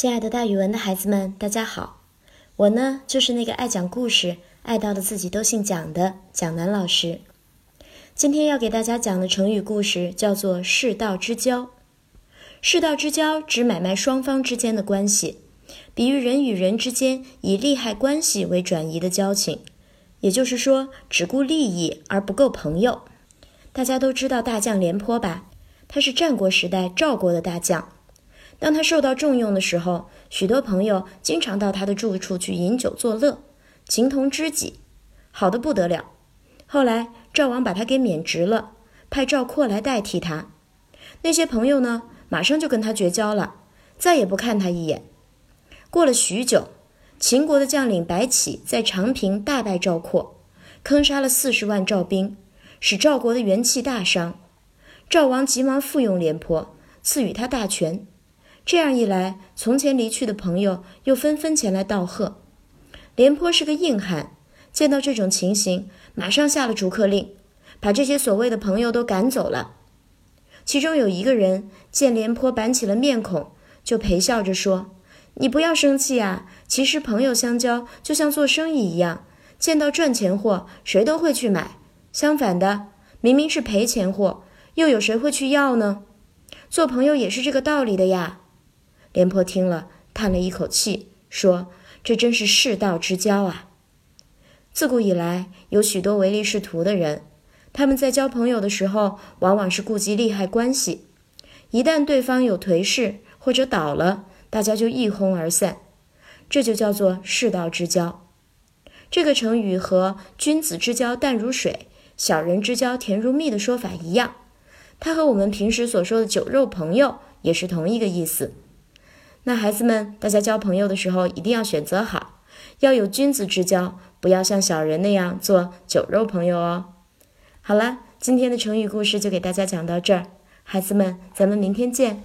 亲爱的，大语文的孩子们，大家好！我呢，就是那个爱讲故事、爱到了自己都姓蒋的蒋楠老师。今天要给大家讲的成语故事叫做“世道之交”。世道之交指买卖双方之间的关系，比喻人与人之间以利害关系为转移的交情，也就是说，只顾利益而不够朋友。大家都知道大将廉颇吧？他是战国时代赵国的大将。当他受到重用的时候，许多朋友经常到他的住处去饮酒作乐，情同知己，好的不得了。后来赵王把他给免职了，派赵括来代替他。那些朋友呢，马上就跟他绝交了，再也不看他一眼。过了许久，秦国的将领白起在长平大败赵括，坑杀了四十万赵兵，使赵国的元气大伤。赵王急忙复用廉颇，赐予他大权。这样一来，从前离去的朋友又纷纷前来道贺。廉颇是个硬汉，见到这种情形，马上下了逐客令，把这些所谓的朋友都赶走了。其中有一个人见廉颇板起了面孔，就陪笑着说：“你不要生气啊，其实朋友相交就像做生意一样，见到赚钱货，谁都会去买；相反的，明明是赔钱货，又有谁会去要呢？做朋友也是这个道理的呀。”廉颇听了，叹了一口气，说：“这真是世道之交啊！自古以来，有许多唯利是图的人，他们在交朋友的时候，往往是顾及利害关系。一旦对方有颓势或者倒了，大家就一哄而散，这就叫做世道之交。这个成语和‘君子之交淡如水，小人之交甜如蜜’的说法一样，它和我们平时所说的酒肉朋友也是同一个意思。”那孩子们，大家交朋友的时候一定要选择好，要有君子之交，不要像小人那样做酒肉朋友哦。好了，今天的成语故事就给大家讲到这儿，孩子们，咱们明天见。